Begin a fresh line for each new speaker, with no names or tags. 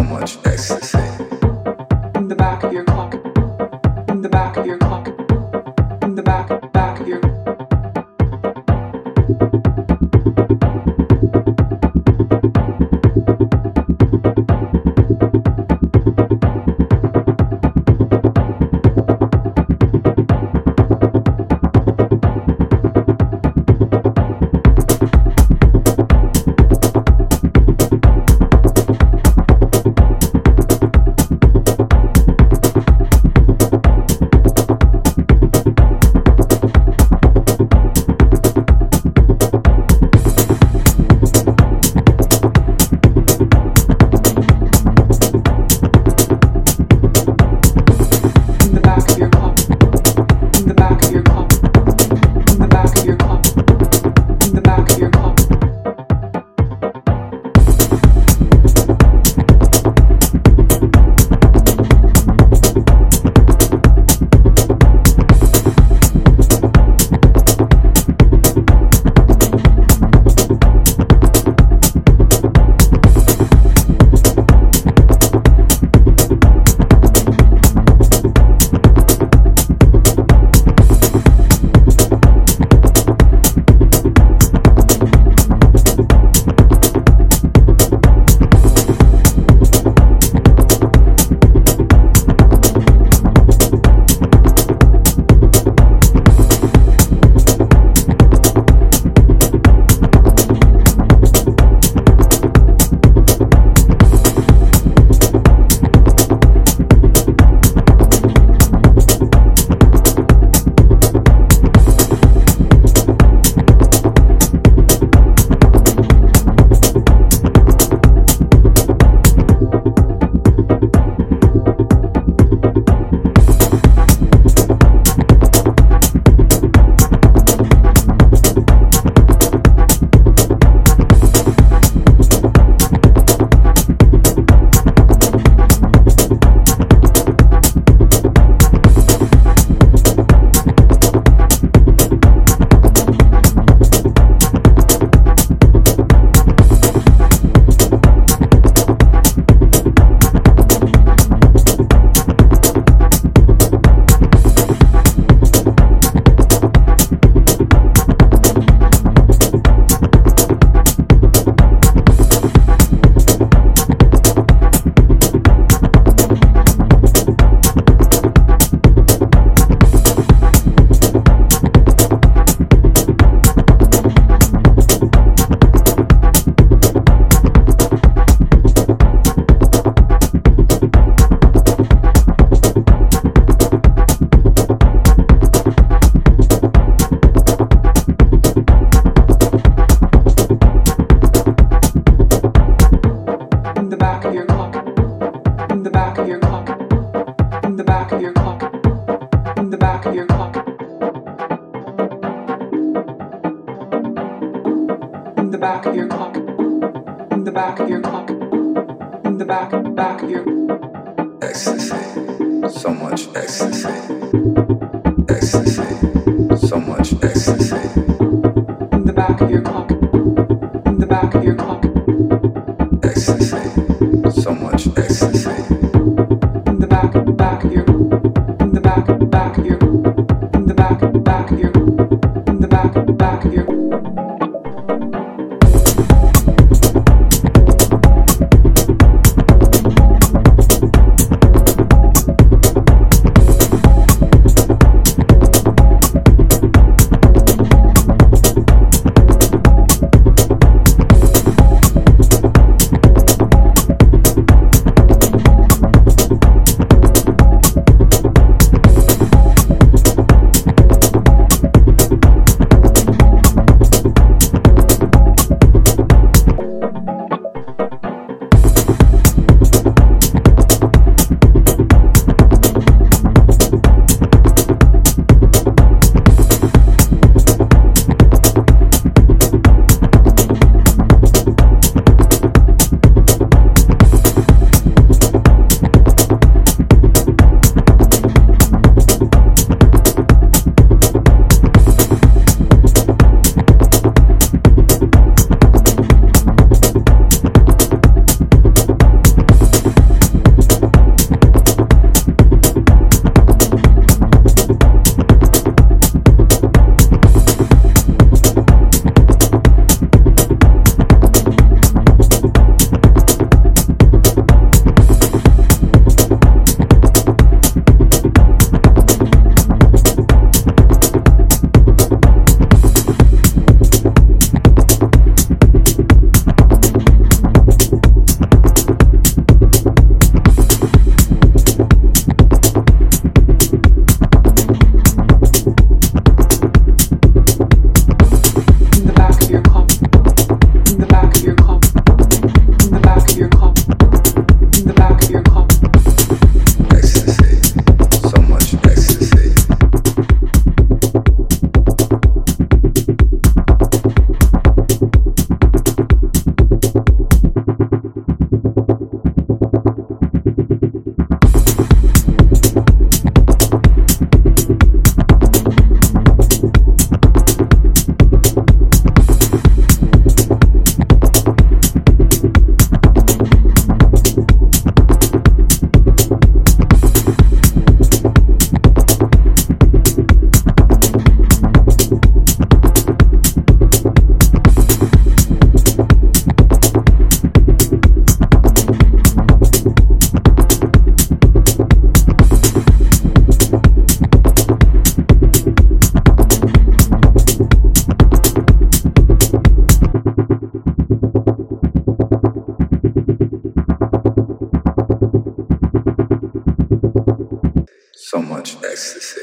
so much ecstasy. In the back of your car. Back of your clock, in the back of your clock. In the back of your clock, in the back of your clock, in the back, back of your.
Ecstasy, so much ecstasy. Ecstasy, so much ecstasy.
In the back of your clock, in the back of your clock,
Ecstasy, so much ecstasy. So much ecstasy.